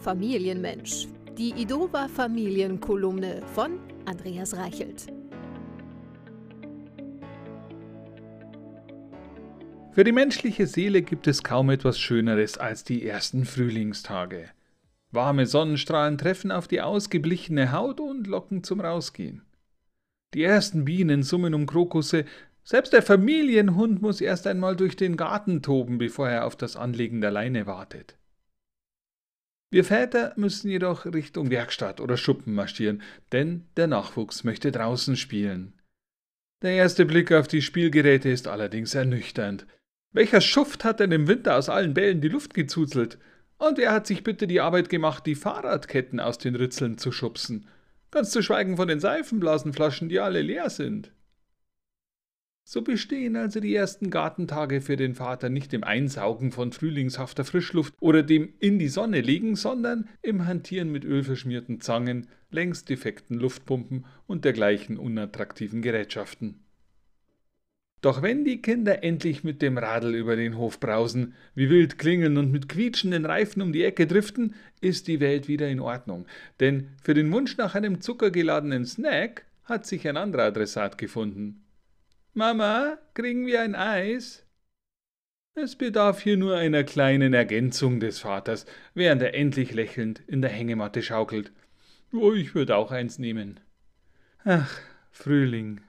Familienmensch. Die Idova Familienkolumne von Andreas Reichelt. Für die menschliche Seele gibt es kaum etwas Schöneres als die ersten Frühlingstage. Warme Sonnenstrahlen treffen auf die ausgeblichene Haut und locken zum Rausgehen. Die ersten Bienen summen um Krokusse, selbst der Familienhund muss erst einmal durch den Garten toben, bevor er auf das Anlegen der Leine wartet. Wir Väter müssen jedoch Richtung Werkstatt oder Schuppen marschieren, denn der Nachwuchs möchte draußen spielen. Der erste Blick auf die Spielgeräte ist allerdings ernüchternd. Welcher Schuft hat denn im Winter aus allen Bällen die Luft gezuzelt? Und wer hat sich bitte die Arbeit gemacht, die Fahrradketten aus den Ritzeln zu schubsen? Ganz zu schweigen von den Seifenblasenflaschen, die alle leer sind. So bestehen also die ersten Gartentage für den Vater nicht im Einsaugen von frühlingshafter Frischluft oder dem in die Sonne legen, sondern im Hantieren mit ölverschmierten Zangen, längst defekten Luftpumpen und dergleichen unattraktiven Gerätschaften. Doch wenn die Kinder endlich mit dem Radl über den Hof brausen, wie wild klingeln und mit quietschenden Reifen um die Ecke driften, ist die Welt wieder in Ordnung. Denn für den Wunsch nach einem zuckergeladenen Snack hat sich ein anderer Adressat gefunden. Mama, kriegen wir ein Eis? Es bedarf hier nur einer kleinen Ergänzung des Vaters, während er endlich lächelnd in der Hängematte schaukelt. Oh, ich würde auch eins nehmen. Ach, Frühling,